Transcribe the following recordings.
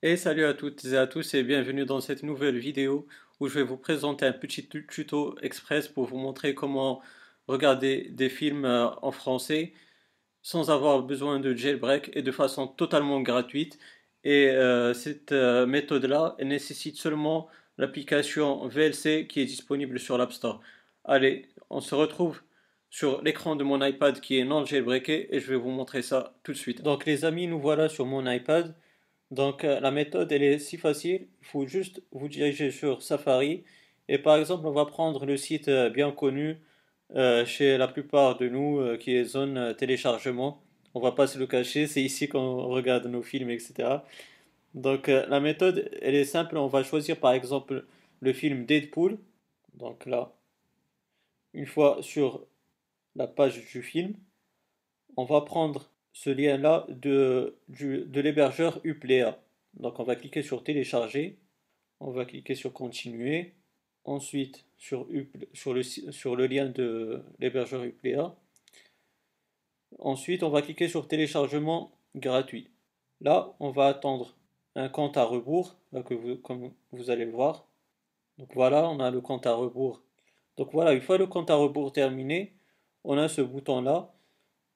Et salut à toutes et à tous et bienvenue dans cette nouvelle vidéo où je vais vous présenter un petit tuto express pour vous montrer comment regarder des films euh, en français sans avoir besoin de jailbreak et de façon totalement gratuite. Et euh, cette euh, méthode-là, nécessite seulement l'application VLC qui est disponible sur l'App Store. Allez, on se retrouve sur l'écran de mon iPad qui est non jailbreaké et je vais vous montrer ça tout de suite. Donc les amis, nous voilà sur mon iPad. Donc euh, la méthode elle est si facile, il faut juste vous diriger sur Safari et par exemple on va prendre le site euh, bien connu euh, chez la plupart de nous qui est zone téléchargement. On va pas se le cacher, c'est ici qu'on regarde nos films etc. Donc la méthode elle est simple, on va choisir par exemple le film Deadpool. Donc là, une fois sur la page du film, on va prendre ce lien-là de, l'hébergeur Uplea. Donc on va cliquer sur télécharger, on va cliquer sur continuer, ensuite sur, le, lien de l'hébergeur Uplea. Ensuite on va cliquer sur téléchargement gratuit. Là on va attendre un compte à rebours, comme vous allez le voir. Donc voilà, on a le compte à rebours. Donc voilà, une fois le compte à rebours terminé, on a ce bouton là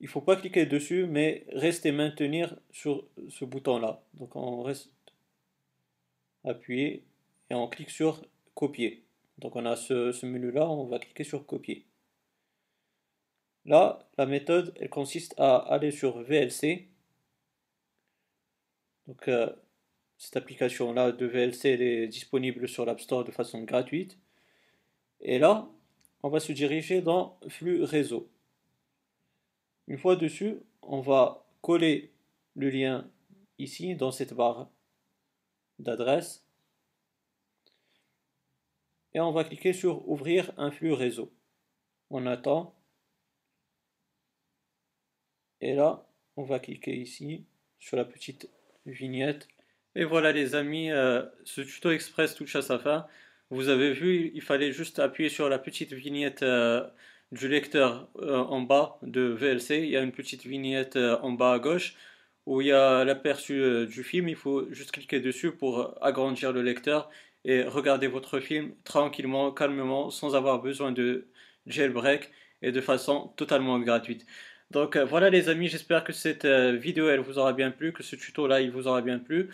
il faut pas cliquer dessus, mais rester maintenir sur ce bouton-là. Donc on reste appuyé et on clique sur copier. Donc on a ce, menu-là, on va cliquer sur copier. Là, la méthode, elle consiste à aller sur VLC. Donc euh, cette application-là de VLC, elle est disponible sur l'App Store de façon gratuite. Et là, on va se diriger dans flux réseau. Une fois dessus, on va coller le lien ici dans cette barre d'adresse et on va cliquer sur ouvrir un flux réseau. On attend et là on va cliquer ici sur la petite vignette et voilà les amis, euh, ce tuto express touche à sa fin. Vous avez vu, il fallait juste appuyer sur la petite vignette euh, du lecteur euh, en bas de VLC, il y a une petite vignette euh, en bas à gauche où il y a l'aperçu euh, du film. Il faut juste cliquer dessus pour agrandir le lecteur et regarder votre film tranquillement, calmement, sans avoir besoin de jailbreak et de façon totalement gratuite. Donc voilà les amis, j'espère que cette vidéo elle vous aura bien plu, que ce tuto là il vous aura bien plu.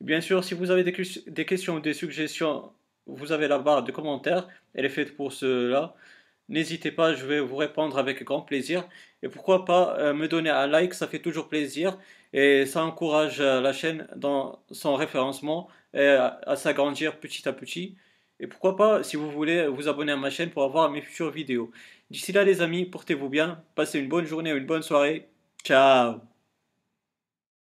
Bien sûr, si vous avez des, des questions ou des suggestions, vous avez la barre de commentaires, elle est faite pour cela. N'hésitez pas, je vais vous répondre avec grand plaisir. Et pourquoi pas euh, me donner un like, ça fait toujours plaisir. Et ça encourage euh, la chaîne dans son référencement et à, s'agrandir petit à petit. Et pourquoi pas, si vous voulez, vous abonner à ma chaîne pour avoir mes futures vidéos. D'ici là les amis, portez-vous bien, passez une bonne journée ou une bonne soirée. Ciao